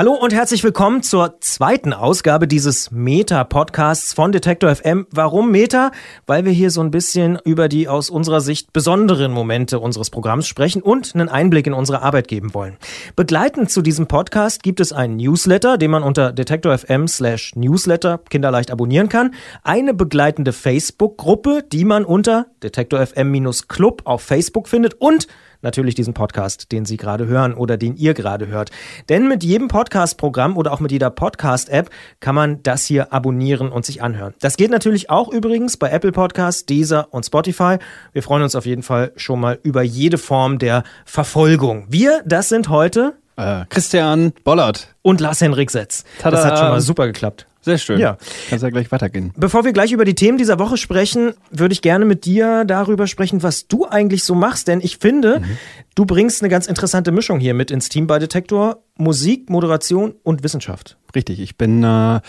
Hallo und herzlich willkommen zur zweiten Ausgabe dieses Meta-Podcasts von Detektor FM. Warum Meta? Weil wir hier so ein bisschen über die aus unserer Sicht besonderen Momente unseres Programms sprechen und einen Einblick in unsere Arbeit geben wollen. Begleitend zu diesem Podcast gibt es einen Newsletter, den man unter Detektor FM slash Newsletter kinderleicht abonnieren kann. Eine begleitende Facebook-Gruppe, die man unter Detektor FM-Club auf Facebook findet und natürlich diesen Podcast, den Sie gerade hören oder den ihr gerade hört. Denn mit jedem Podcast-Programm oder auch mit jeder Podcast-App kann man das hier abonnieren und sich anhören. Das geht natürlich auch übrigens bei Apple Podcasts, Deezer und Spotify. Wir freuen uns auf jeden Fall schon mal über jede Form der Verfolgung. Wir, das sind heute äh, Christian Bollert und Lars Henrik Setz. Tada. Das hat schon mal super geklappt. Sehr schön. Ja. Kannst ja gleich weitergehen. Bevor wir gleich über die Themen dieser Woche sprechen, würde ich gerne mit dir darüber sprechen, was du eigentlich so machst. Denn ich finde, mhm. du bringst eine ganz interessante Mischung hier mit ins Team bei Detektor. Musik, Moderation und Wissenschaft. Richtig, ich bin äh,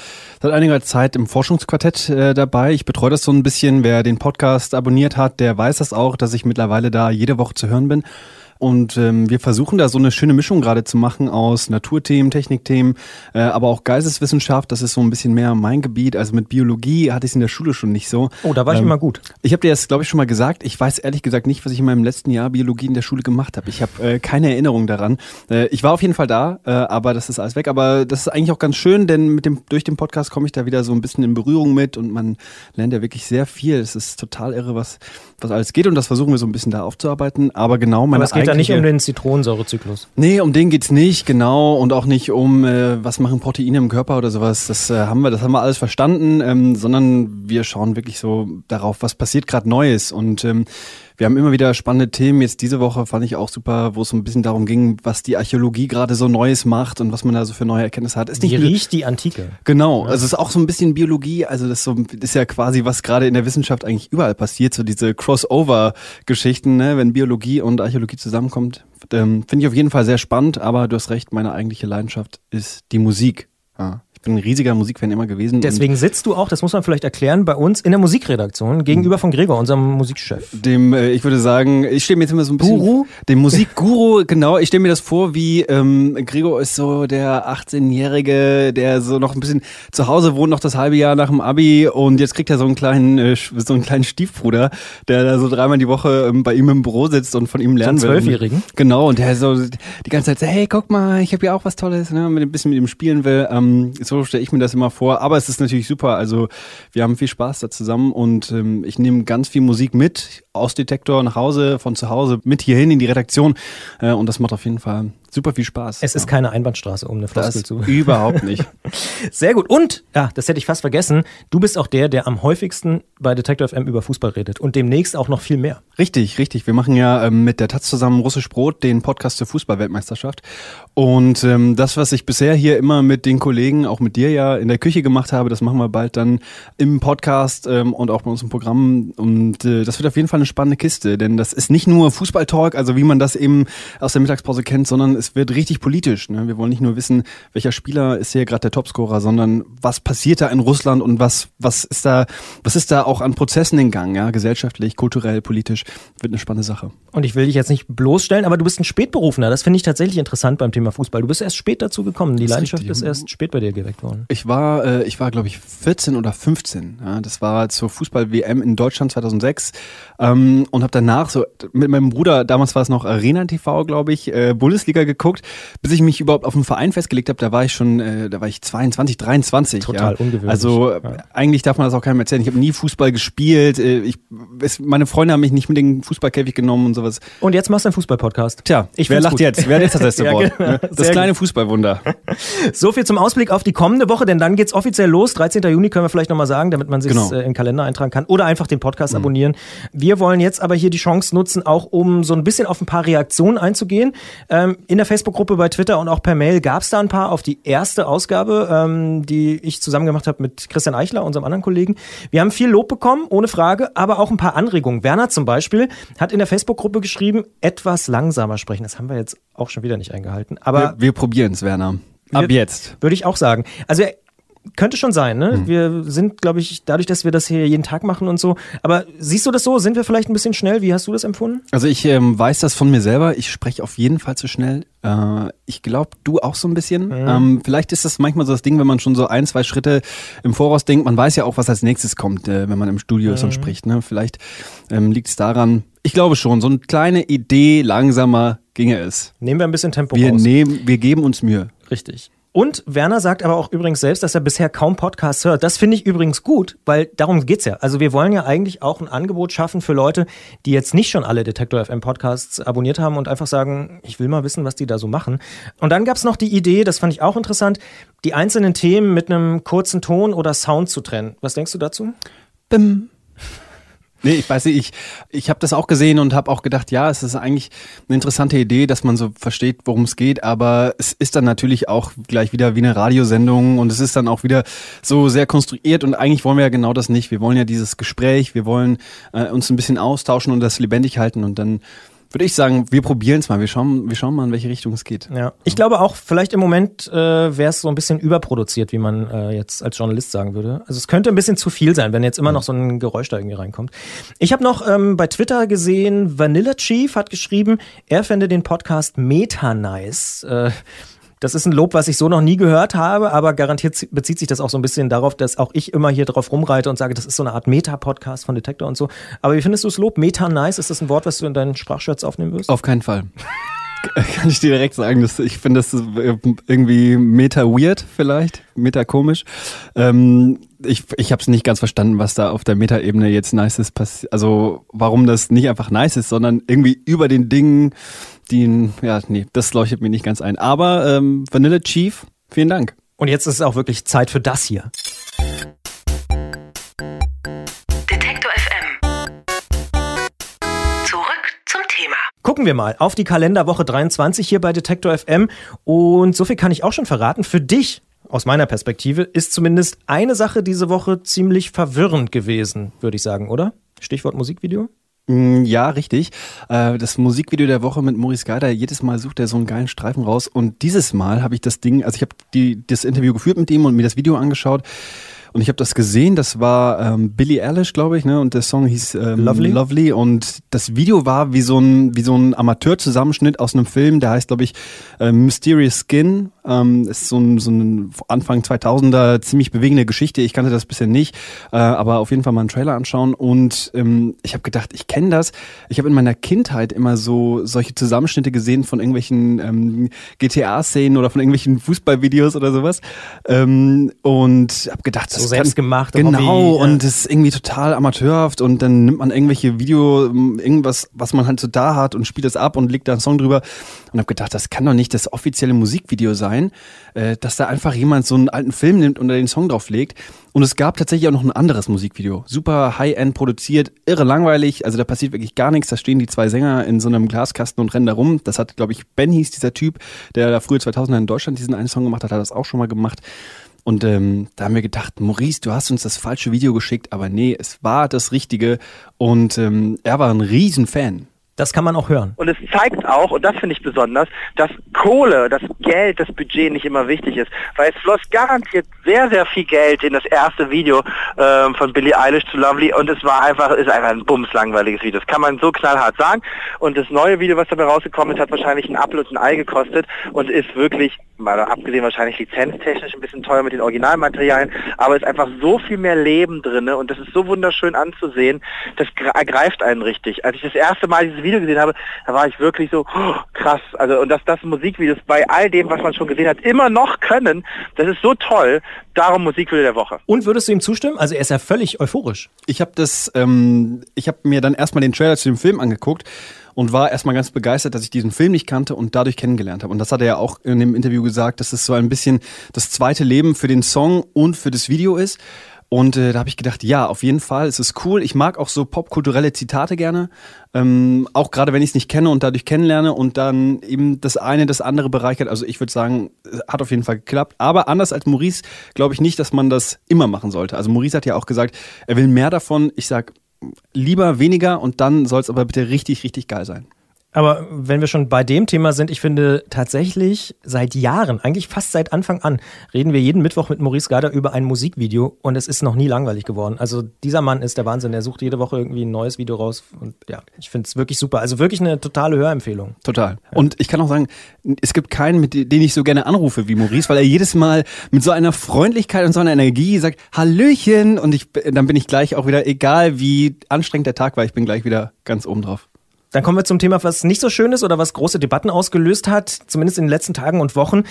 seit einiger Zeit im Forschungsquartett äh, dabei. Ich betreue das so ein bisschen. Wer den Podcast abonniert hat, der weiß das auch, dass ich mittlerweile da jede Woche zu hören bin. Und ähm, wir versuchen da so eine schöne Mischung gerade zu machen aus Naturthemen, Technikthemen, äh, aber auch Geisteswissenschaft. Das ist so ein bisschen mehr mein Gebiet. Also mit Biologie hatte ich es in der Schule schon nicht so. Oh, da war ich ähm, immer gut. Ich habe dir das, glaube ich, schon mal gesagt. Ich weiß ehrlich gesagt nicht, was ich in meinem letzten Jahr Biologie in der Schule gemacht habe. Ich habe äh, keine Erinnerung daran. Äh, ich war auf jeden Fall da, äh, aber das ist alles weg. Aber das ist eigentlich auch ganz schön, denn mit dem durch den Podcast komme ich da wieder so ein bisschen in Berührung mit und man lernt ja wirklich sehr viel. Es ist total irre, was was alles geht und das versuchen wir so ein bisschen da aufzuarbeiten. Aber genau meine Aber es geht da nicht um den Zitronensäurezyklus. Nee, um den geht's nicht, genau. Und auch nicht um, äh, was machen Proteine im Körper oder sowas. Das äh, haben wir, das haben wir alles verstanden, ähm, sondern wir schauen wirklich so darauf, was passiert gerade Neues. Und ähm, wir haben immer wieder spannende Themen. Jetzt diese Woche fand ich auch super, wo es so ein bisschen darum ging, was die Archäologie gerade so Neues macht und was man da so für neue Erkenntnisse hat. Ist nicht Wie riecht die Antike? Genau. Also es ist auch so ein bisschen Biologie. Also das ist, so, ist ja quasi, was gerade in der Wissenschaft eigentlich überall passiert. So diese Crossover-Geschichten, ne? wenn Biologie und Archäologie zusammenkommt. Ähm, Finde ich auf jeden Fall sehr spannend, aber du hast recht, meine eigentliche Leidenschaft ist die Musik. Ja. Ich bin ein riesiger Musikfan immer gewesen. Deswegen sitzt du auch, das muss man vielleicht erklären, bei uns in der Musikredaktion gegenüber von Gregor, unserem Musikchef. Dem, äh, ich würde sagen, ich stelle mir jetzt immer so ein bisschen. Guru? Dem Musikguru, genau. Ich stelle mir das vor, wie ähm, Gregor ist so der 18-Jährige, der so noch ein bisschen zu Hause wohnt, noch das halbe Jahr nach dem Abi und jetzt kriegt er so einen kleinen, äh, so einen kleinen Stiefbruder, der da so dreimal die Woche ähm, bei ihm im Büro sitzt und von ihm lernen so will. Zwölfjährigen? Genau, und der so die ganze Zeit so, hey, guck mal, ich habe ja auch was Tolles, ne, mit ein bisschen mit ihm spielen will. Ähm, so stelle ich mir das immer vor. Aber es ist natürlich super. Also wir haben viel Spaß da zusammen und ähm, ich nehme ganz viel Musik mit aus Detektor nach Hause, von zu Hause mit hierhin in die Redaktion. Äh, und das macht auf jeden Fall super viel Spaß. Es ist keine Einbahnstraße, um eine Floskel zu. Überhaupt nicht. Sehr gut. Und, ja, das hätte ich fast vergessen, du bist auch der, der am häufigsten bei Detective FM über Fußball redet und demnächst auch noch viel mehr. Richtig, richtig. Wir machen ja ähm, mit der Taz zusammen Russisch Brot den Podcast zur Fußballweltmeisterschaft. Und ähm, das, was ich bisher hier immer mit den Kollegen, auch mit dir ja in der Küche gemacht habe, das machen wir bald dann im Podcast ähm, und auch bei uns im Programm. Und äh, das wird auf jeden Fall eine spannende Kiste, denn das ist nicht nur Fußballtalk, also wie man das eben aus der Mittagspause kennt, sondern es wird richtig politisch. Ne? Wir wollen nicht nur wissen, welcher Spieler ist hier gerade der Topscorer, sondern was passiert da in Russland und was, was ist da, was ist da auch an Prozessen in Gang, ja, gesellschaftlich, kulturell, politisch, wird eine spannende Sache. Und ich will dich jetzt nicht bloßstellen, aber du bist ein Spätberufener. Das finde ich tatsächlich interessant beim Thema Fußball. Du bist erst spät dazu gekommen. Die Leidenschaft ist erst spät bei dir geweckt worden. Ich war, äh, ich war, glaube ich, 14 oder 15. Ja, das war zur Fußball-WM in Deutschland 2006 ähm, und habe danach so mit meinem Bruder, damals war es noch Arena TV, glaube ich, äh, Bundesliga geguckt, bis ich mich überhaupt auf einen Verein festgelegt habe. Da war ich schon, äh, da war ich 22, 23. Total ja. ungewöhnlich. Also ja. eigentlich darf man das auch keinem erzählen. Ich habe nie Fußball gespielt. Äh, ich, es, meine Freunde haben mich nicht mit den Fußballkäfig genommen und sowas. Und jetzt machst du einen Fußball-Podcast. Tja, ich wer lacht gut. jetzt? Wer hat jetzt das letzte ja, Wort? Genau. Das Sehr kleine gut. Fußballwunder. So viel zum Ausblick auf die kommende Woche, denn dann geht's offiziell los. 13. Juni können wir vielleicht nochmal sagen, damit man sich genau. äh, in den Kalender eintragen kann oder einfach den Podcast mhm. abonnieren. Wir wollen jetzt aber hier die Chance nutzen, auch um so ein bisschen auf ein paar Reaktionen einzugehen. Ähm, in der Facebook-Gruppe bei Twitter und auch per Mail gab es da ein paar auf die erste Ausgabe, ähm, die ich zusammen gemacht habe mit Christian Eichler, unserem anderen Kollegen. Wir haben viel Lob bekommen, ohne Frage, aber auch ein paar Anregungen. Werner zum Beispiel hat in der Facebook-Gruppe geschrieben, etwas langsamer sprechen. Das haben wir jetzt auch schon wieder nicht eingehalten. Aber wir, wir probieren es, Werner. Ab jetzt. Würde ich auch sagen. Also könnte schon sein, ne? Mhm. Wir sind, glaube ich, dadurch, dass wir das hier jeden Tag machen und so. Aber siehst du das so? Sind wir vielleicht ein bisschen schnell? Wie hast du das empfunden? Also ich ähm, weiß das von mir selber. Ich spreche auf jeden Fall zu schnell. Äh, ich glaube, du auch so ein bisschen. Mhm. Ähm, vielleicht ist das manchmal so das Ding, wenn man schon so ein, zwei Schritte im Voraus denkt. Man weiß ja auch, was als nächstes kommt, äh, wenn man im Studio mhm. ist und spricht. Ne? Vielleicht ähm, liegt es daran. Ich glaube schon, so eine kleine Idee langsamer ginge es. Nehmen wir ein bisschen Tempo wir raus. Nehmen, wir geben uns Mühe. Richtig. Und Werner sagt aber auch übrigens selbst, dass er bisher kaum Podcasts hört. Das finde ich übrigens gut, weil darum geht's ja. Also wir wollen ja eigentlich auch ein Angebot schaffen für Leute, die jetzt nicht schon alle Detektor FM Podcasts abonniert haben und einfach sagen, ich will mal wissen, was die da so machen. Und dann gab's noch die Idee, das fand ich auch interessant, die einzelnen Themen mit einem kurzen Ton oder Sound zu trennen. Was denkst du dazu? Bim. Nee, ich weiß nicht, ich, ich habe das auch gesehen und habe auch gedacht, ja, es ist eigentlich eine interessante Idee, dass man so versteht, worum es geht, aber es ist dann natürlich auch gleich wieder wie eine Radiosendung und es ist dann auch wieder so sehr konstruiert und eigentlich wollen wir ja genau das nicht. Wir wollen ja dieses Gespräch, wir wollen äh, uns ein bisschen austauschen und das lebendig halten und dann würde ich sagen, wir probieren es mal. Wir schauen, wir schauen mal, in welche Richtung es geht. Ja. Ich glaube auch, vielleicht im Moment äh, wäre es so ein bisschen überproduziert, wie man äh, jetzt als Journalist sagen würde. Also es könnte ein bisschen zu viel sein, wenn jetzt immer noch so ein Geräusch da irgendwie reinkommt. Ich habe noch ähm, bei Twitter gesehen, Vanilla Chief hat geschrieben, er fände den Podcast meta nice. Äh, das ist ein Lob, was ich so noch nie gehört habe, aber garantiert bezieht sich das auch so ein bisschen darauf, dass auch ich immer hier drauf rumreite und sage, das ist so eine Art Meta-Podcast von Detektor und so. Aber wie findest du das Lob? Meta-nice? Ist das ein Wort, was du in deinen Sprachschatz aufnehmen wirst? Auf keinen Fall. Kann ich dir direkt sagen, dass ich finde das irgendwie meta weird vielleicht, meta komisch. Ähm, ich ich habe es nicht ganz verstanden, was da auf der Meta-Ebene jetzt nice ist. Also warum das nicht einfach nice ist, sondern irgendwie über den Dingen die, ja, nee, das leuchtet mir nicht ganz ein. Aber ähm, Vanilla Chief, vielen Dank. Und jetzt ist es auch wirklich Zeit für das hier. Gucken wir mal auf die Kalenderwoche 23 hier bei Detektor FM. Und so viel kann ich auch schon verraten. Für dich aus meiner Perspektive ist zumindest eine Sache diese Woche ziemlich verwirrend gewesen, würde ich sagen, oder? Stichwort Musikvideo? Mm, ja, richtig. Äh, das Musikvideo der Woche mit Maurice Geider, jedes Mal sucht er so einen geilen Streifen raus. Und dieses Mal habe ich das Ding, also ich habe das Interview geführt mit ihm und mir das Video angeschaut. Und ich habe das gesehen, das war ähm, Billie Eilish, glaube ich, ne? Und der Song hieß ähm, Lovely. Lovely. Und das Video war wie so ein, wie so ein Amateurzusammenschnitt aus einem Film, der heißt, glaube ich, äh, Mysterious Skin. Ähm, ist so ein, so ein Anfang 2000er ziemlich bewegende Geschichte. Ich kannte das bisher nicht, äh, aber auf jeden Fall mal einen Trailer anschauen. Und ähm, ich habe gedacht, ich kenne das. Ich habe in meiner Kindheit immer so solche Zusammenschnitte gesehen von irgendwelchen ähm, GTA-Szenen oder von irgendwelchen Fußballvideos oder sowas. Ähm, und habe gedacht, das so selbst gemacht. Genau. Hobby, und es ist irgendwie total amateurhaft. Und dann nimmt man irgendwelche Video, irgendwas, was man halt so da hat und spielt das ab und legt da einen Song drüber. Und habe gedacht, das kann doch nicht das offizielle Musikvideo sein sein, äh, dass da einfach jemand so einen alten Film nimmt und da den Song drauflegt. Und es gab tatsächlich auch noch ein anderes Musikvideo. Super High-End produziert, irre langweilig. Also da passiert wirklich gar nichts. Da stehen die zwei Sänger in so einem Glaskasten und rennen da rum. Das hat, glaube ich, Ben hieß dieser Typ, der da früher 2000er in Deutschland diesen einen Song gemacht hat, hat das auch schon mal gemacht. Und ähm, da haben wir gedacht, Maurice, du hast uns das falsche Video geschickt, aber nee, es war das Richtige. Und ähm, er war ein Riesenfan. Das kann man auch hören. Und es zeigt auch, und das finde ich besonders, dass Kohle, das Geld, das Budget nicht immer wichtig ist. Weil es floss garantiert sehr, sehr viel Geld in das erste Video ähm, von Billie Eilish zu Lovely und es war einfach, ist einfach ein bumslangweiliges Video. Das kann man so knallhart sagen. Und das neue Video, was dabei rausgekommen ist, hat wahrscheinlich ein Apfel und ein Ei gekostet und ist wirklich, mal abgesehen wahrscheinlich lizenztechnisch ein bisschen teuer mit den Originalmaterialien, aber ist einfach so viel mehr Leben drin und das ist so wunderschön anzusehen, das ergreift einen richtig. Als ich das erste Mal dieses Video Video gesehen habe, da war ich wirklich so oh, krass. Also und dass das Musikvideos bei all dem, was man schon gesehen hat, immer noch können, das ist so toll. Darum Musikvideo der Woche. Und würdest du ihm zustimmen? Also er ist ja völlig euphorisch. Ich habe das, ähm, ich habe mir dann erstmal den Trailer zu dem Film angeguckt und war erstmal ganz begeistert, dass ich diesen Film nicht kannte und dadurch kennengelernt habe. Und das hat er ja auch in dem Interview gesagt, dass es so ein bisschen das zweite Leben für den Song und für das Video ist. Und äh, da habe ich gedacht, ja, auf jeden Fall, es ist cool. Ich mag auch so popkulturelle Zitate gerne, ähm, auch gerade wenn ich es nicht kenne und dadurch kennenlerne und dann eben das eine das andere bereichert. Also ich würde sagen, hat auf jeden Fall geklappt. Aber anders als Maurice glaube ich nicht, dass man das immer machen sollte. Also Maurice hat ja auch gesagt, er will mehr davon. Ich sag lieber weniger und dann soll es aber bitte richtig, richtig geil sein. Aber wenn wir schon bei dem Thema sind, ich finde tatsächlich seit Jahren, eigentlich fast seit Anfang an, reden wir jeden Mittwoch mit Maurice Garder über ein Musikvideo und es ist noch nie langweilig geworden. Also dieser Mann ist der Wahnsinn. Er sucht jede Woche irgendwie ein neues Video raus und ja, ich finde es wirklich super. Also wirklich eine totale Hörempfehlung. Total. Ja. Und ich kann auch sagen, es gibt keinen, mit den ich so gerne anrufe wie Maurice, weil er jedes Mal mit so einer Freundlichkeit und so einer Energie sagt, Hallöchen und ich, dann bin ich gleich auch wieder, egal wie anstrengend der Tag war, ich bin gleich wieder ganz oben drauf. Dann kommen wir zum Thema, was nicht so schön ist oder was große Debatten ausgelöst hat, zumindest in den letzten Tagen und Wochen,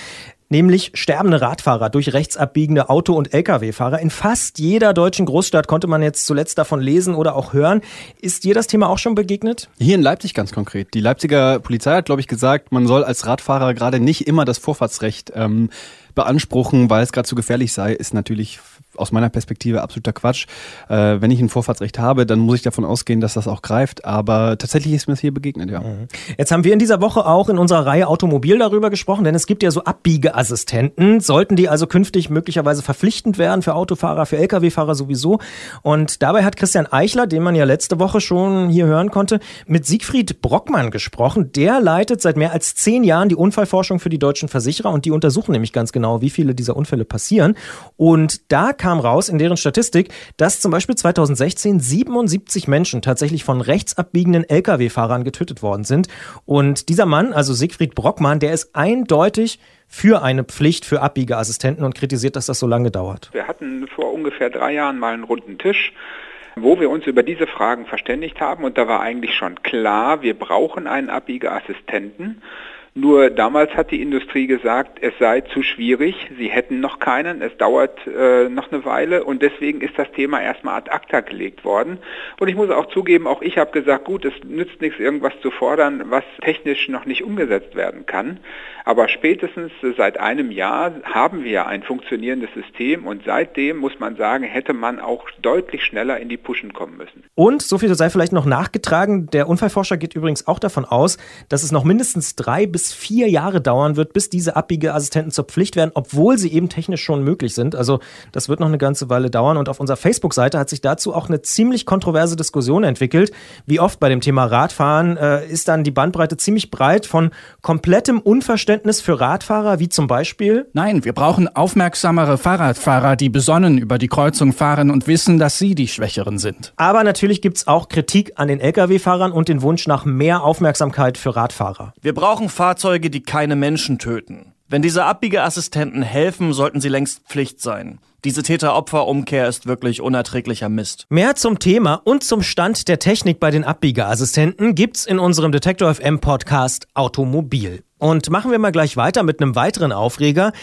nämlich sterbende Radfahrer durch rechtsabbiegende Auto- und Lkw-Fahrer. In fast jeder deutschen Großstadt konnte man jetzt zuletzt davon lesen oder auch hören. Ist dir das Thema auch schon begegnet? Hier in Leipzig ganz konkret. Die Leipziger Polizei hat, glaube ich, gesagt, man soll als Radfahrer gerade nicht immer das Vorfahrtsrecht ähm, beanspruchen, weil es gerade zu gefährlich sei, ist natürlich aus meiner Perspektive absoluter Quatsch. Äh, wenn ich ein Vorfahrtsrecht habe, dann muss ich davon ausgehen, dass das auch greift. Aber tatsächlich ist mir das hier begegnet, ja. Mhm. Jetzt haben wir in dieser Woche auch in unserer Reihe Automobil darüber gesprochen, denn es gibt ja so Abbiegeassistenten. Sollten die also künftig möglicherweise verpflichtend werden für Autofahrer, für Lkw-Fahrer sowieso? Und dabei hat Christian Eichler, den man ja letzte Woche schon hier hören konnte, mit Siegfried Brockmann gesprochen. Der leitet seit mehr als zehn Jahren die Unfallforschung für die deutschen Versicherer und die untersuchen nämlich ganz genau, wie viele dieser Unfälle passieren. Und da kam raus in deren Statistik, dass zum Beispiel 2016 77 Menschen tatsächlich von rechtsabbiegenden Lkw-Fahrern getötet worden sind. Und dieser Mann, also Siegfried Brockmann, der ist eindeutig für eine Pflicht für Abbiegeassistenten und kritisiert, dass das so lange dauert. Wir hatten vor ungefähr drei Jahren mal einen runden Tisch wo wir uns über diese Fragen verständigt haben und da war eigentlich schon klar, wir brauchen einen Abbiegeassistenten. Nur damals hat die Industrie gesagt, es sei zu schwierig, sie hätten noch keinen, es dauert äh, noch eine Weile und deswegen ist das Thema erstmal ad acta gelegt worden. Und ich muss auch zugeben, auch ich habe gesagt, gut, es nützt nichts, irgendwas zu fordern, was technisch noch nicht umgesetzt werden kann. Aber spätestens seit einem Jahr haben wir ein funktionierendes System und seitdem muss man sagen, hätte man auch deutlich schneller in die Pushen kommen müssen. Und so viel sei vielleicht noch nachgetragen, der Unfallforscher geht übrigens auch davon aus, dass es noch mindestens drei bis bis vier Jahre dauern wird, bis diese Abbiegeassistenten zur Pflicht werden, obwohl sie eben technisch schon möglich sind. Also das wird noch eine ganze Weile dauern. Und auf unserer Facebook-Seite hat sich dazu auch eine ziemlich kontroverse Diskussion entwickelt. Wie oft bei dem Thema Radfahren äh, ist dann die Bandbreite ziemlich breit von komplettem Unverständnis für Radfahrer, wie zum Beispiel. Nein, wir brauchen aufmerksamere Fahrradfahrer, die besonnen über die Kreuzung fahren und wissen, dass sie die Schwächeren sind. Aber natürlich gibt es auch Kritik an den Lkw-Fahrern und den Wunsch nach mehr Aufmerksamkeit für Radfahrer. Wir brauchen Fahrer Fahrzeuge, die keine Menschen töten. Wenn diese Abbiegeassistenten helfen, sollten sie längst Pflicht sein. Diese Täter-Opfer-Umkehr ist wirklich unerträglicher Mist. Mehr zum Thema und zum Stand der Technik bei den Abbiegeassistenten gibt's in unserem Detektor FM Podcast Automobil. Und machen wir mal gleich weiter mit einem weiteren Aufreger,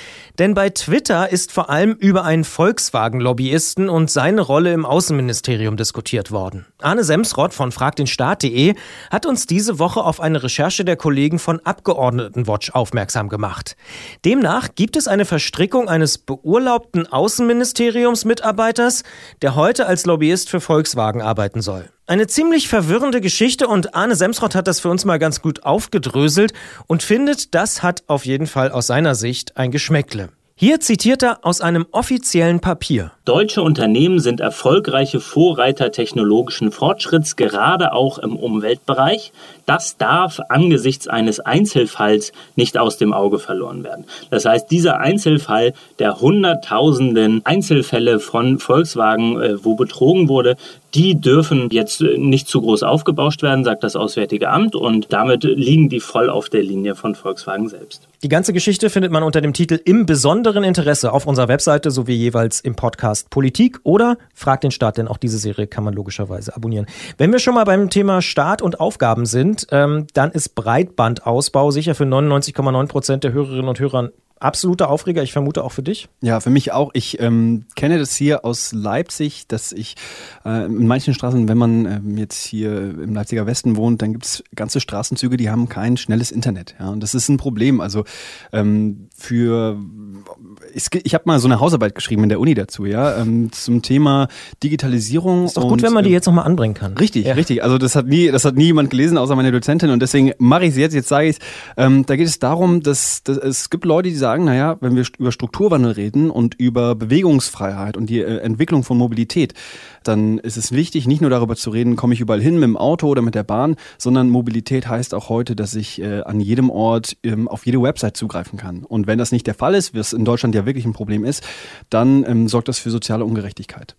denn bei Twitter ist vor allem über einen Volkswagen-Lobbyisten und seine Rolle im Außenministerium diskutiert worden. Arne Semsrott von fragdenstaat.de hat uns diese Woche auf eine Recherche der Kollegen von Abgeordnetenwatch aufmerksam gemacht. Demnach gibt es eine Verstrickung eines beurlaubten Außenministeriumsmitarbeiters, der heute als Lobbyist für Volkswagen arbeiten soll. Eine ziemlich verwirrende Geschichte und Arne Semsrott hat das für uns mal ganz gut aufgedröselt und findet, das hat auf jeden Fall aus seiner Sicht ein Geschmäckle. Hier zitiert er aus einem offiziellen Papier. Deutsche Unternehmen sind erfolgreiche Vorreiter technologischen Fortschritts, gerade auch im Umweltbereich. Das darf angesichts eines Einzelfalls nicht aus dem Auge verloren werden. Das heißt, dieser Einzelfall der hunderttausenden Einzelfälle von Volkswagen, äh, wo betrogen wurde, die dürfen jetzt nicht zu groß aufgebauscht werden, sagt das Auswärtige Amt, und damit liegen die voll auf der Linie von Volkswagen selbst. Die ganze Geschichte findet man unter dem Titel Im besonderen Interesse auf unserer Webseite sowie jeweils im Podcast Politik oder Frag den Staat, denn auch diese Serie kann man logischerweise abonnieren. Wenn wir schon mal beim Thema Staat und Aufgaben sind, ähm, dann ist Breitbandausbau sicher für 99,9 Prozent der Hörerinnen und Hörer absoluter Aufreger, ich vermute auch für dich. Ja, für mich auch. Ich ähm, kenne das hier aus Leipzig, dass ich äh, in manchen Straßen, wenn man ähm, jetzt hier im Leipziger Westen wohnt, dann gibt es ganze Straßenzüge, die haben kein schnelles Internet. Ja, und das ist ein Problem. Also ähm, für ich, habe mal so eine Hausarbeit geschrieben in der Uni dazu, ja, ähm, zum Thema Digitalisierung. Ist doch und, gut, wenn man die äh, jetzt nochmal anbringen kann. Richtig, ja. richtig. Also das hat nie, das hat nie jemand gelesen, außer meine Dozentin. Und deswegen mache ich es jetzt. Jetzt sage ich es. Ähm, da geht es darum, dass, dass es gibt Leute, die sagen naja, wenn wir über Strukturwandel reden und über Bewegungsfreiheit und die äh, Entwicklung von Mobilität, dann ist es wichtig, nicht nur darüber zu reden, komme ich überall hin mit dem Auto oder mit der Bahn, sondern Mobilität heißt auch heute, dass ich äh, an jedem Ort ähm, auf jede Website zugreifen kann. Und wenn das nicht der Fall ist, was in Deutschland ja wirklich ein Problem ist, dann ähm, sorgt das für soziale Ungerechtigkeit.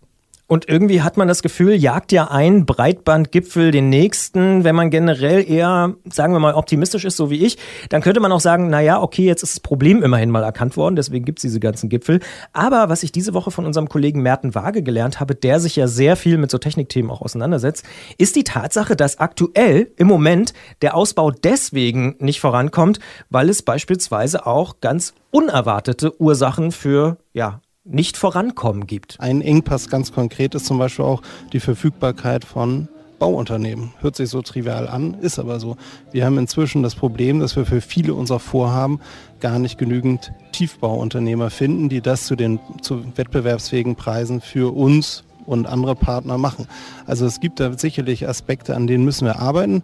Und irgendwie hat man das Gefühl, jagt ja ein Breitbandgipfel den nächsten. Wenn man generell eher, sagen wir mal, optimistisch ist, so wie ich, dann könnte man auch sagen, na ja, okay, jetzt ist das Problem immerhin mal erkannt worden, deswegen gibt's diese ganzen Gipfel. Aber was ich diese Woche von unserem Kollegen Merten Waage gelernt habe, der sich ja sehr viel mit so Technikthemen auch auseinandersetzt, ist die Tatsache, dass aktuell im Moment der Ausbau deswegen nicht vorankommt, weil es beispielsweise auch ganz unerwartete Ursachen für, ja, nicht vorankommen gibt. Ein Engpass ganz konkret ist zum Beispiel auch die Verfügbarkeit von Bauunternehmen. Hört sich so trivial an, ist aber so. Wir haben inzwischen das Problem, dass wir für viele unserer Vorhaben gar nicht genügend Tiefbauunternehmer finden, die das zu den zu wettbewerbsfähigen Preisen für uns und andere Partner machen. Also es gibt da sicherlich Aspekte, an denen müssen wir arbeiten.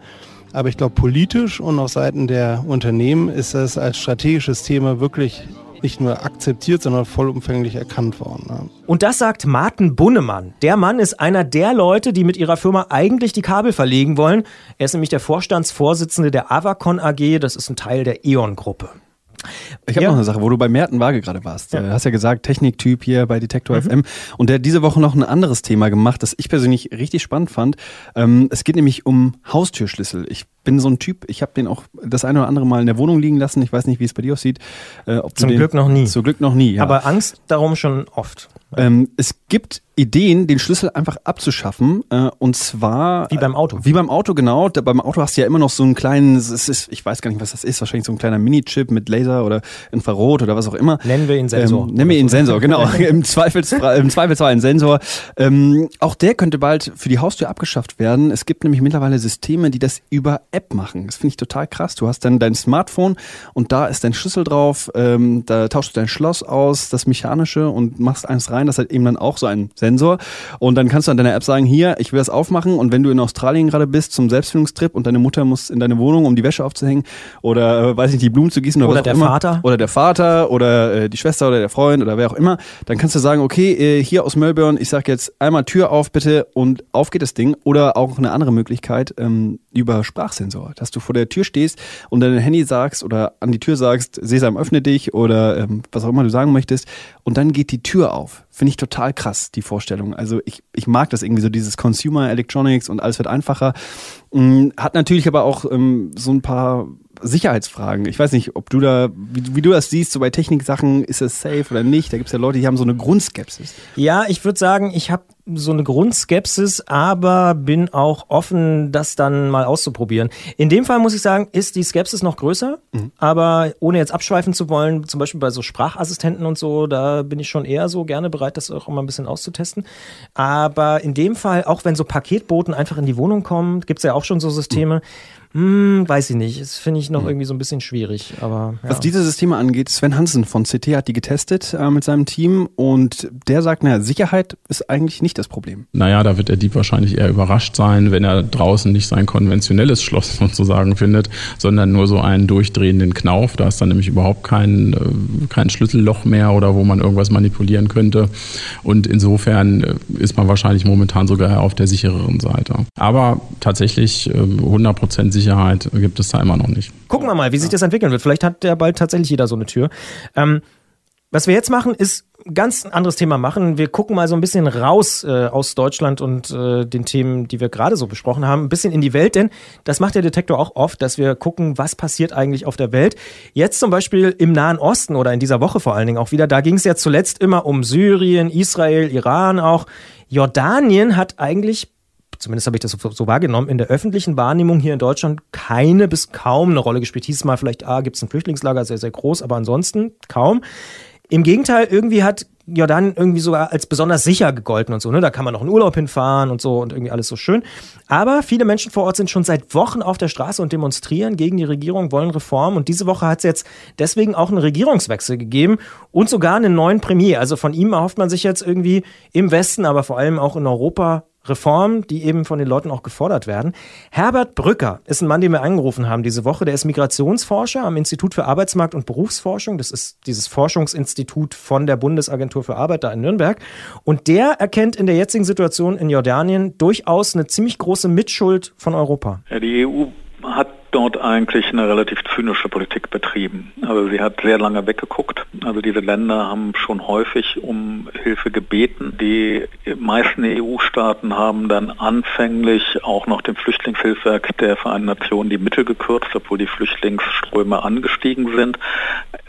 Aber ich glaube, politisch und auf Seiten der Unternehmen ist das als strategisches Thema wirklich nicht nur akzeptiert, sondern vollumfänglich erkannt worden. Ja. Und das sagt Martin Bunnemann. Der Mann ist einer der Leute, die mit ihrer Firma eigentlich die Kabel verlegen wollen. Er ist nämlich der Vorstandsvorsitzende der Avacon AG. Das ist ein Teil der E.ON-Gruppe. Ich habe ja. noch eine Sache, wo du bei Merten Waage gerade warst. Ja. Du hast ja gesagt, Techniktyp hier bei Detektor mhm. FM. Und der hat diese Woche noch ein anderes Thema gemacht, das ich persönlich richtig spannend fand. Ähm, es geht nämlich um Haustürschlüssel. Ich bin so ein Typ, ich habe den auch das eine oder andere Mal in der Wohnung liegen lassen. Ich weiß nicht, wie es bei dir aussieht. Äh, zum Glück noch nie. Zum Glück noch nie, ja. Aber Angst darum schon oft. Ähm, es gibt Ideen, den Schlüssel einfach abzuschaffen. Äh, und zwar. Wie beim Auto. Wie beim Auto, genau. Da, beim Auto hast du ja immer noch so einen kleinen, es ist, ich weiß gar nicht, was das ist, wahrscheinlich so ein kleiner Mini-Chip mit Laser oder Infrarot oder was auch immer. Nennen wir ihn Sensor. Ähm, nennen wir ihn Sensor, genau. Im, Zweifelsfall, Im Zweifelsfall ein Sensor. Ähm, auch der könnte bald für die Haustür abgeschafft werden. Es gibt nämlich mittlerweile Systeme, die das über App machen. Das finde ich total krass. Du hast dann dein Smartphone und da ist dein Schlüssel drauf. Ähm, da tauschst du dein Schloss aus, das mechanische und machst eins rein. Das hat eben dann auch so ein Sensor. Und dann kannst du an deiner App sagen, hier, ich will das aufmachen. Und wenn du in Australien gerade bist zum Selbstfindungstrip und deine Mutter muss in deine Wohnung, um die Wäsche aufzuhängen oder, äh, weiß nicht, die Blumen zu gießen oder, oder was der immer. Vater. Oder der Vater oder äh, die Schwester oder der Freund oder wer auch immer. Dann kannst du sagen, okay, äh, hier aus Melbourne, ich sag jetzt einmal Tür auf bitte und auf geht das Ding. Oder auch eine andere Möglichkeit ähm, über Sprachsensor, dass du vor der Tür stehst und dein Handy sagst oder an die Tür sagst, Sesam, öffne dich oder ähm, was auch immer du sagen möchtest. Und dann geht die Tür auf. Finde ich total krass, die Vorstellung. Also ich, ich mag das irgendwie so, dieses Consumer Electronics und alles wird einfacher. Mm, hat natürlich aber auch ähm, so ein paar Sicherheitsfragen. Ich weiß nicht, ob du da, wie, wie du das siehst, so bei Techniksachen, ist es safe oder nicht? Da gibt es ja Leute, die haben so eine Grundskepsis. Ja, ich würde sagen, ich habe so eine Grundskepsis, aber bin auch offen, das dann mal auszuprobieren. In dem Fall muss ich sagen, ist die Skepsis noch größer, mhm. aber ohne jetzt abschweifen zu wollen, zum Beispiel bei so Sprachassistenten und so, da bin ich schon eher so gerne bereit, das auch immer ein bisschen auszutesten. Aber in dem Fall, auch wenn so Paketboten einfach in die Wohnung kommen, gibt's ja auch schon so Systeme. Mhm hm, weiß ich nicht. Das finde ich noch hm. irgendwie so ein bisschen schwierig. Aber ja. was diese Systeme angeht, Sven Hansen von CT hat die getestet äh, mit seinem Team und der sagt, naja, Sicherheit ist eigentlich nicht das Problem. Naja, da wird der Dieb wahrscheinlich eher überrascht sein, wenn er draußen nicht sein konventionelles Schloss sozusagen findet, sondern nur so einen durchdrehenden Knauf. Da ist dann nämlich überhaupt kein, äh, kein Schlüsselloch mehr oder wo man irgendwas manipulieren könnte. Und insofern äh, ist man wahrscheinlich momentan sogar auf der sichereren Seite. Aber tatsächlich 100% sicher Sicherheit gibt es da immer noch nicht. Gucken wir mal, wie sich das entwickeln wird. Vielleicht hat ja bald tatsächlich jeder so eine Tür. Ähm, was wir jetzt machen, ist ganz anderes Thema machen. Wir gucken mal so ein bisschen raus äh, aus Deutschland und äh, den Themen, die wir gerade so besprochen haben, ein bisschen in die Welt, denn das macht der Detektor auch oft, dass wir gucken, was passiert eigentlich auf der Welt. Jetzt zum Beispiel im Nahen Osten oder in dieser Woche vor allen Dingen auch wieder. Da ging es ja zuletzt immer um Syrien, Israel, Iran auch. Jordanien hat eigentlich zumindest habe ich das so, so, wahrgenommen, in der öffentlichen Wahrnehmung hier in Deutschland keine bis kaum eine Rolle gespielt. Hieß mal vielleicht, ah, gibt es ein Flüchtlingslager, sehr, sehr groß, aber ansonsten kaum. Im Gegenteil, irgendwie hat Jordan irgendwie sogar als besonders sicher gegolten und so, ne? Da kann man noch in Urlaub hinfahren und so und irgendwie alles so schön. Aber viele Menschen vor Ort sind schon seit Wochen auf der Straße und demonstrieren gegen die Regierung, wollen Reformen. Und diese Woche hat es jetzt deswegen auch einen Regierungswechsel gegeben und sogar einen neuen Premier. Also von ihm erhofft man sich jetzt irgendwie im Westen, aber vor allem auch in Europa Reformen, die eben von den Leuten auch gefordert werden. Herbert Brücker ist ein Mann, den wir angerufen haben diese Woche. Der ist Migrationsforscher am Institut für Arbeitsmarkt und Berufsforschung. Das ist dieses Forschungsinstitut von der Bundesagentur für Arbeit da in Nürnberg. Und der erkennt in der jetzigen Situation in Jordanien durchaus eine ziemlich große Mitschuld von Europa. Ja, die EU dort eigentlich eine relativ zynische Politik betrieben. Also sie hat sehr lange weggeguckt. Also diese Länder haben schon häufig um Hilfe gebeten. Die meisten EU-Staaten haben dann anfänglich auch noch dem Flüchtlingshilfswerk der Vereinten Nationen die Mittel gekürzt, obwohl die Flüchtlingsströme angestiegen sind.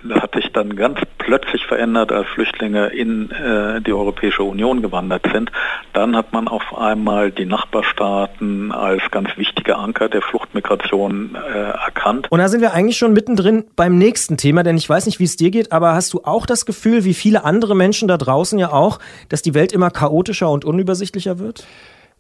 Das hat sich dann ganz plötzlich verändert, als Flüchtlinge in äh, die Europäische Union gewandert sind. Dann hat man auf einmal die Nachbarstaaten als ganz wichtige Anker der Fluchtmigration erkannt. Und da sind wir eigentlich schon mittendrin beim nächsten Thema, denn ich weiß nicht, wie es dir geht, aber hast du auch das Gefühl, wie viele andere Menschen da draußen ja auch, dass die Welt immer chaotischer und unübersichtlicher wird?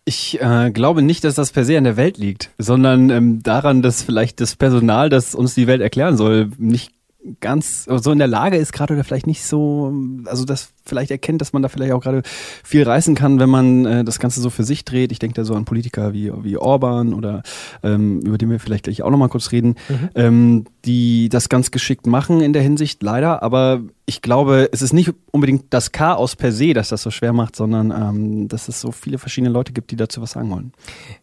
Ich äh, glaube nicht, dass das per se an der Welt liegt, sondern ähm, daran, dass vielleicht das Personal, das uns die Welt erklären soll, nicht ganz so in der Lage ist gerade oder vielleicht nicht so, also das vielleicht erkennt, dass man da vielleicht auch gerade viel reißen kann, wenn man äh, das Ganze so für sich dreht. Ich denke da so an Politiker wie, wie Orban oder ähm, über den wir vielleicht gleich auch nochmal kurz reden, mhm. ähm, die das ganz geschickt machen in der Hinsicht, leider. Aber ich glaube, es ist nicht unbedingt das Chaos per se, das das so schwer macht, sondern ähm, dass es so viele verschiedene Leute gibt, die dazu was sagen wollen.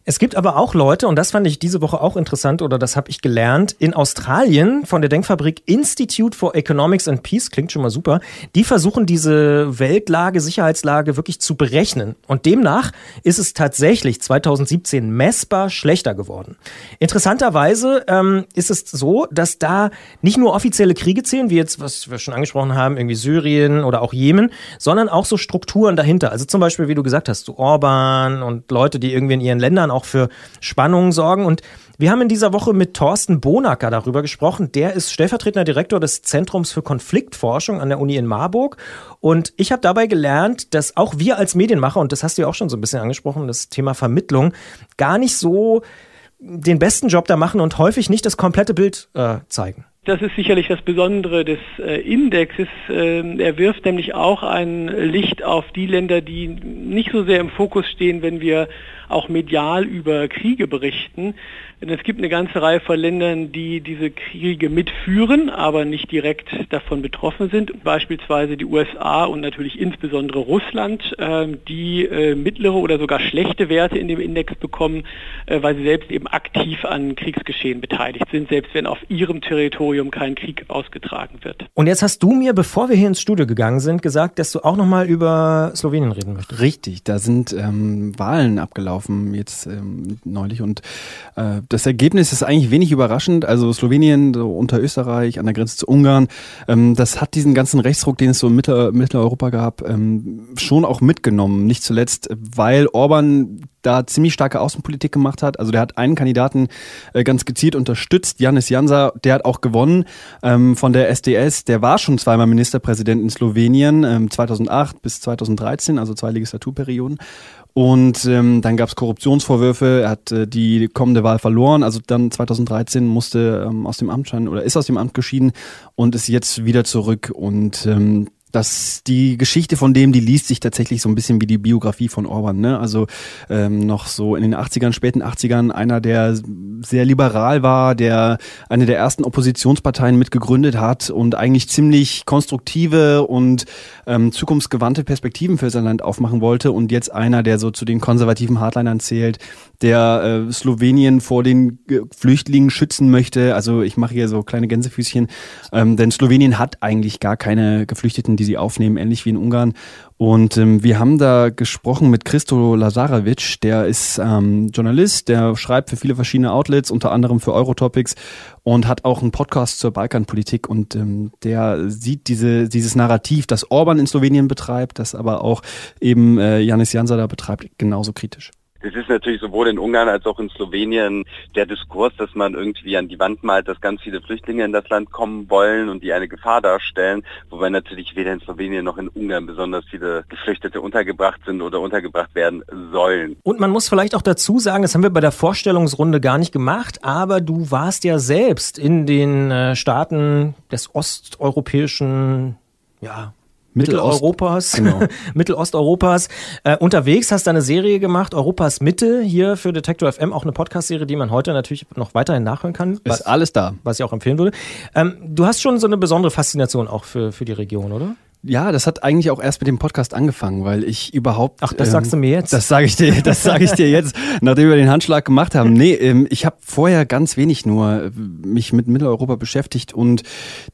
Es gibt aber auch Leute, und das fand ich diese Woche auch interessant, oder das habe ich gelernt, in Australien von der Denkfabrik Institute for Economics and Peace, klingt schon mal super, die versuchen diese Weltlage, Sicherheitslage wirklich zu berechnen. Und demnach ist es tatsächlich 2017 messbar schlechter geworden. Interessanterweise ähm, ist es so, dass da nicht nur offizielle Kriege zählen, wie jetzt, was wir schon angesprochen haben, irgendwie Syrien oder auch Jemen, sondern auch so Strukturen dahinter. Also zum Beispiel, wie du gesagt hast, so Orban und Leute, die irgendwie in ihren Ländern auch für Spannungen sorgen. Und wir haben in dieser Woche mit Thorsten Bonacker darüber gesprochen. Der ist stellvertretender Direktor des Zentrums für Konfliktforschung an der Uni in Marburg. Und ich habe dabei gelernt, dass auch wir als Medienmacher, und das hast du ja auch schon so ein bisschen angesprochen, das Thema Vermittlung, gar nicht so den besten Job da machen und häufig nicht das komplette Bild äh, zeigen. Das ist sicherlich das Besondere des äh, Indexes. Ähm, er wirft nämlich auch ein Licht auf die Länder, die nicht so sehr im Fokus stehen, wenn wir auch medial über Kriege berichten. Denn es gibt eine ganze Reihe von Ländern, die diese Kriege mitführen, aber nicht direkt davon betroffen sind. Beispielsweise die USA und natürlich insbesondere Russland, ähm, die äh, mittlere oder sogar schlechte Werte in dem Index bekommen, äh, weil sie selbst eben aktiv an Kriegsgeschehen beteiligt sind, selbst wenn auf ihrem Territorium kein Krieg ausgetragen wird. Und jetzt hast du mir, bevor wir hier ins Studio gegangen sind, gesagt, dass du auch nochmal über Slowenien reden möchtest. Richtig, da sind ähm, Wahlen abgelaufen jetzt ähm, neulich und äh, das Ergebnis ist eigentlich wenig überraschend. Also Slowenien so unter Österreich an der Grenze zu Ungarn, ähm, das hat diesen ganzen Rechtsruck, den es so in Mittel, Mitteleuropa gab, ähm, schon auch mitgenommen. Nicht zuletzt, weil Orban da ziemlich starke Außenpolitik gemacht hat. Also der hat einen Kandidaten äh, ganz gezielt unterstützt, Janis Jansa, der hat auch gewonnen ähm, von der SDS. Der war schon zweimal Ministerpräsident in Slowenien, ähm, 2008 bis 2013, also zwei Legislaturperioden. Und ähm, dann gab es Korruptionsvorwürfe, er hat äh, die kommende Wahl verloren, also dann 2013 musste ähm, aus dem Amt scheinen oder ist aus dem Amt geschieden und ist jetzt wieder zurück. Und ähm, dass die Geschichte von dem, die liest sich tatsächlich so ein bisschen wie die Biografie von Orban. Ne? Also ähm, noch so in den 80ern, späten 80ern einer, der sehr liberal war, der eine der ersten Oppositionsparteien mitgegründet hat und eigentlich ziemlich konstruktive und ähm, zukunftsgewandte Perspektiven für sein Land aufmachen wollte und jetzt einer, der so zu den konservativen Hardlinern zählt, der äh, Slowenien vor den äh, Flüchtlingen schützen möchte. Also ich mache hier so kleine Gänsefüßchen, ähm, denn Slowenien hat eigentlich gar keine Geflüchteten, die sie aufnehmen, ähnlich wie in Ungarn. Und ähm, wir haben da gesprochen mit Christo Lazarevic, der ist ähm, Journalist, der schreibt für viele verschiedene Outlets, unter anderem für Eurotopics und hat auch einen Podcast zur Balkanpolitik und ähm, der sieht diese, dieses Narrativ, das Orban in Slowenien betreibt, das aber auch eben äh, Janis Jansa da betreibt, genauso kritisch. Es ist natürlich sowohl in Ungarn als auch in Slowenien der Diskurs, dass man irgendwie an die Wand malt, dass ganz viele Flüchtlinge in das Land kommen wollen und die eine Gefahr darstellen, wobei natürlich weder in Slowenien noch in Ungarn besonders viele Geflüchtete untergebracht sind oder untergebracht werden sollen. Und man muss vielleicht auch dazu sagen, das haben wir bei der Vorstellungsrunde gar nicht gemacht, aber du warst ja selbst in den äh, Staaten des osteuropäischen ja, Mitteleuropas, Genau. Mittelosteuropas äh, unterwegs, hast da eine Serie gemacht, Europas Mitte, hier für Detektor FM, auch eine Podcast-Serie, die man heute natürlich noch weiterhin nachhören kann. Ist alles da. Was ich auch empfehlen würde. Ähm, du hast schon so eine besondere Faszination auch für, für die Region, oder? Ja, das hat eigentlich auch erst mit dem Podcast angefangen, weil ich überhaupt. Ach, das sagst du mir jetzt? Das sage ich dir, das sage ich dir jetzt, nachdem wir den Handschlag gemacht haben. Nee, ähm, ich habe vorher ganz wenig nur äh, mich mit Mitteleuropa beschäftigt und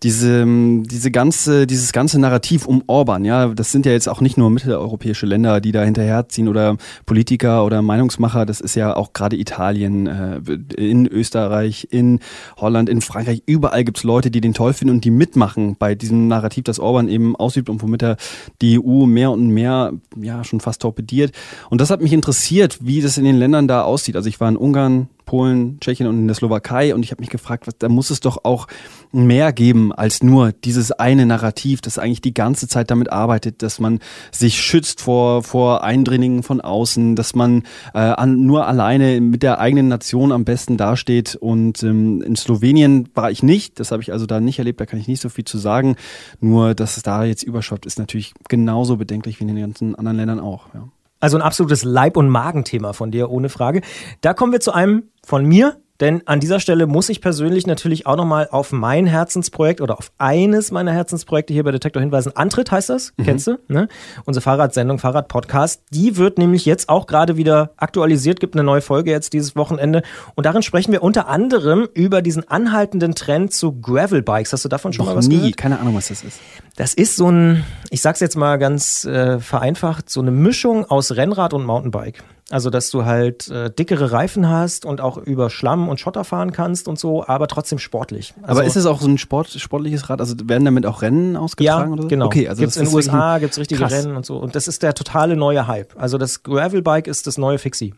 diese ähm, diese ganze dieses ganze Narrativ um Orban, ja, das sind ja jetzt auch nicht nur mitteleuropäische Länder, die da hinterherziehen oder Politiker oder Meinungsmacher, das ist ja auch gerade Italien, äh, in Österreich, in Holland, in Frankreich, überall gibt's Leute, die den toll finden und die mitmachen bei diesem Narrativ, das Orban eben ausübt und womit er die EU mehr und mehr ja schon fast torpediert. Und das hat mich interessiert, wie das in den Ländern da aussieht. Also ich war in Ungarn, Polen, Tschechien und in der Slowakei und ich habe mich gefragt, was, da muss es doch auch mehr geben als nur dieses eine Narrativ, das eigentlich die ganze Zeit damit arbeitet, dass man sich schützt vor, vor Eindringlingen von außen, dass man äh, an, nur alleine mit der eigenen Nation am besten dasteht. Und ähm, in Slowenien war ich nicht, das habe ich also da nicht erlebt, da kann ich nicht so viel zu sagen. Nur, dass es da jetzt überschwappt, ist natürlich genauso bedenklich wie in den ganzen anderen Ländern auch. Ja. Also ein absolutes Leib- und Magenthema von dir, ohne Frage. Da kommen wir zu einem von mir, denn an dieser Stelle muss ich persönlich natürlich auch nochmal auf mein Herzensprojekt oder auf eines meiner Herzensprojekte hier bei Detektor hinweisen. Antritt heißt das, Mhm. kennst du? Ne? Unsere Fahrradsendung, Fahrradpodcast. Die wird nämlich jetzt auch gerade wieder aktualisiert, gibt eine neue Folge jetzt dieses Wochenende. Und darin sprechen wir unter anderem über diesen anhaltenden Trend zu Gravelbikes. Hast du davon schon Noch mal was nie, gehört? keine Ahnung, was das ist. Das ist so ein, ich sag's jetzt mal ganz äh, vereinfacht, so eine Mischung aus Rennrad und Mountainbike. Also, dass du halt äh, dickere Reifen hast und auch über Schlamm und Schotter fahren kannst und so, aber trotzdem sportlich. Also, Aber ist es auch so ein Sport, sportliches Rad? Also werden damit auch Rennen ja, ausgetragen oder so? genau. Okay, also gibt's in den USA, gibt's richtige krass. Rennen und so. Und das ist der totale neue Hype. Also das Gravelbike ist das neue Fixie.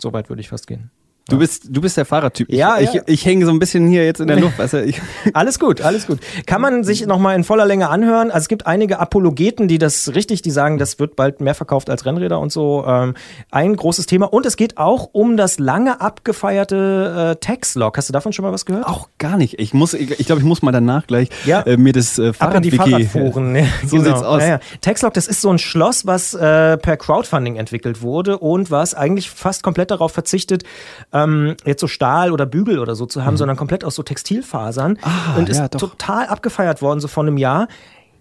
Soweit würde ich fast gehen. Du bist, du bist der Fahrradtyp. Ich, Ja, ich, ja. ich hänge so ein bisschen hier jetzt in der Luft. Weißt du, ich, Alles gut, alles gut. Kann man sich nochmal in voller Länge anhören. Also es gibt einige Apologeten, die das richtig, die sagen, das wird bald mehr verkauft als Rennräder und so. Ähm, ein großes Thema. Und es geht auch um das lange abgefeierte äh, Tax-Log. Hast du davon schon mal was gehört? auch gar nicht. Ich muss, ich, ich glaube, ich muss mal danach gleich Ja. äh, mir das äh, Fahrradwiki. Fahrradforen. Ja, so sieht's aus. Ja, ja. Taxlog, das ist so ein Schloss, was äh, per Crowdfunding entwickelt wurde und was eigentlich fast komplett darauf verzichtet, ähm, jetzt so Stahl oder Bügel oder so zu haben, sondern komplett aus so Textilfasern. Mhm. Ah, und ist ja, total abgefeiert worden, so vor einem Jahr.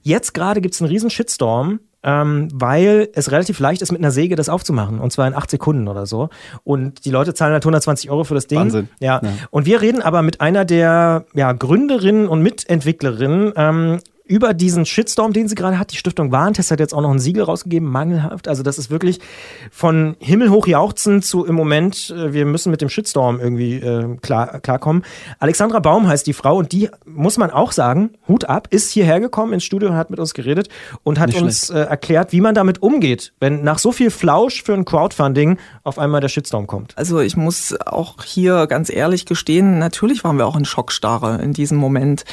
Jetzt gerade gibt's einen riesen Shitstorm. Ähm, weil es relativ leicht ist, mit einer Säge das aufzumachen. Und zwar in acht Sekunden oder so. Und die Leute zahlen halt 120 Euro für das Ding. Wahnsinn. Ja. Ja. Und wir reden aber mit einer der ja, Gründerinnen und Mitentwicklerinnen ähm, über diesen Shitstorm, den sie gerade hat. Die Stiftung Warentest hat jetzt auch noch ein Siegel rausgegeben, mangelhaft. Also das ist wirklich von Himmel hoch jauchzen zu im Moment, äh, wir müssen mit dem Shitstorm irgendwie äh, klar, klarkommen. Alexandra Baum heißt die Frau und die, muss man auch sagen, Hut ab, ist hierher gekommen ins Studio und hat mit uns geredet und hat Nicht uns äh, erklärt, wie man damit umgeht, wenn nach so viel Flausch für ein Crowdfunding auf einmal der Shitstorm kommt. Also ich muss auch hier ganz ehrlich gestehen, natürlich waren wir auch in Schockstarre in diesem Moment.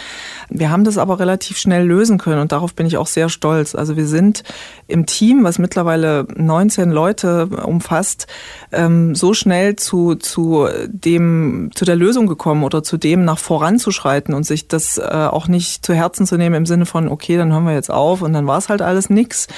Wir haben das aber relativ schnell lösen können und darauf bin ich auch sehr stolz. Also wir sind im Team, was mittlerweile 19 Leute umfasst, ähm, so schnell zu, zu dem, zu der Lösung gekommen oder zu dem nach voranzuschreiten und sich das äh, auch nicht zu Herzen zu nehmen im Sinne von, okay, dann hören wir jetzt auf und dann war es halt alles nix,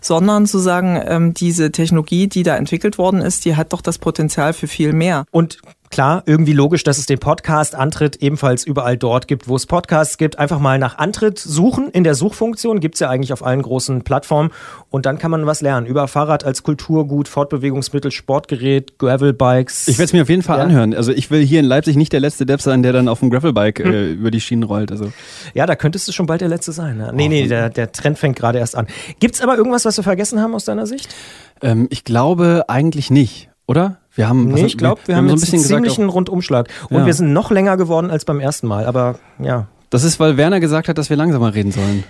sondern zu sagen, ähm, diese Technologie, die da entwickelt worden ist, die hat doch das Potenzial für viel mehr. Und klar, irgendwie logisch, dass es den Podcast Antritt ebenfalls überall dort gibt, wo es Podcasts gibt. Einfach mal nach Antritt suchen. In der Suchfunktion gibt's ja eigentlich auf allen großen Plattformen. Und dann kann man was lernen. Über Fahrrad als Kulturgut, Fortbewegungsmittel, Sportgerät, Gravelbikes. Ich werde es mir auf jeden Fall Ja. anhören. Also ich will hier in Leipzig nicht der letzte Depp sein, der dann auf dem Gravelbike äh, über die Schienen rollt. Also Ja, da könntest du schon bald der Letzte sein. Ne? Nee, nee, der, der Trend fängt gerade erst an. Gibt's aber irgendwas, was wir vergessen haben aus deiner Sicht? ähm, ich glaube eigentlich nicht, oder? Wir haben, Nee, ich glaube, wir, haben so ein bisschen einen gesagt, ziemlichen auch, Rundumschlag. Und Ja. wir sind noch länger geworden als beim ersten Mal. Aber ja, das ist, weil Werner gesagt hat, dass wir langsamer reden sollen.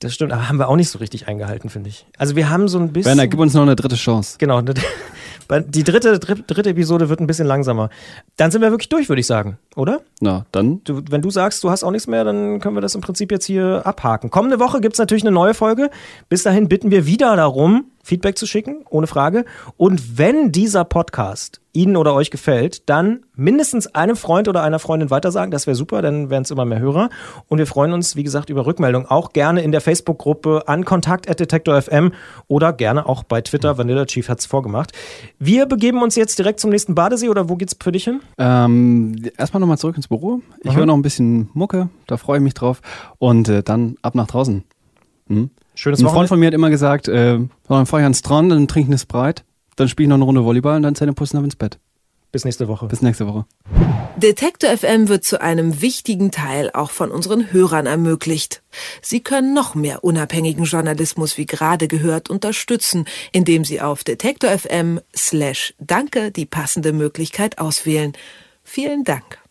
das stimmt. Aber haben wir auch nicht so richtig eingehalten, finde ich. Also wir haben so ein bisschen... Werner, gib uns noch eine dritte Chance. Genau. Die dritte, dritte, dritte Episode wird ein bisschen langsamer. Dann sind wir wirklich durch, würde ich sagen, oder? Na, dann. Du, wenn du sagst, du hast auch nichts mehr, dann können wir das im Prinzip jetzt hier abhaken. Kommende Woche gibt es natürlich eine neue Folge. Bis dahin bitten wir wieder darum, Feedback zu schicken, ohne Frage. Und wenn dieser Podcast Ihnen oder euch gefällt, dann mindestens einem Freund oder einer Freundin weitersagen. Das wäre super, dann wären es immer mehr Hörer. Und wir freuen uns, wie gesagt, über Rückmeldung. Auch gerne in der Facebook-Gruppe an kontakt.detektor.fm oder gerne auch bei Twitter. Vanilla Chief hat es vorgemacht. Wir begeben uns jetzt direkt zum nächsten Badesee oder wo geht's für dich hin? Ähm, erstmal nochmal zurück ins Büro. Ich höre noch ein bisschen Mucke, da freue ich mich drauf. Und äh, dann ab nach draußen. Hm? Schönes Ein Wochenende. Freund von mir hat immer gesagt, äh, dann fahre ich an den Strand, dann trinke ich eine Sprite, dann spiele ich noch eine Runde Volleyball und dann Zähneputzen ab ins Bett. Bis nächste Woche. Bis nächste Woche. Detektor FM wird zu einem wichtigen Teil auch von unseren Hörern ermöglicht. Sie können noch mehr unabhängigen Journalismus wie gerade gehört unterstützen, indem Sie auf detektor FM slash danke die passende Möglichkeit auswählen. Vielen Dank.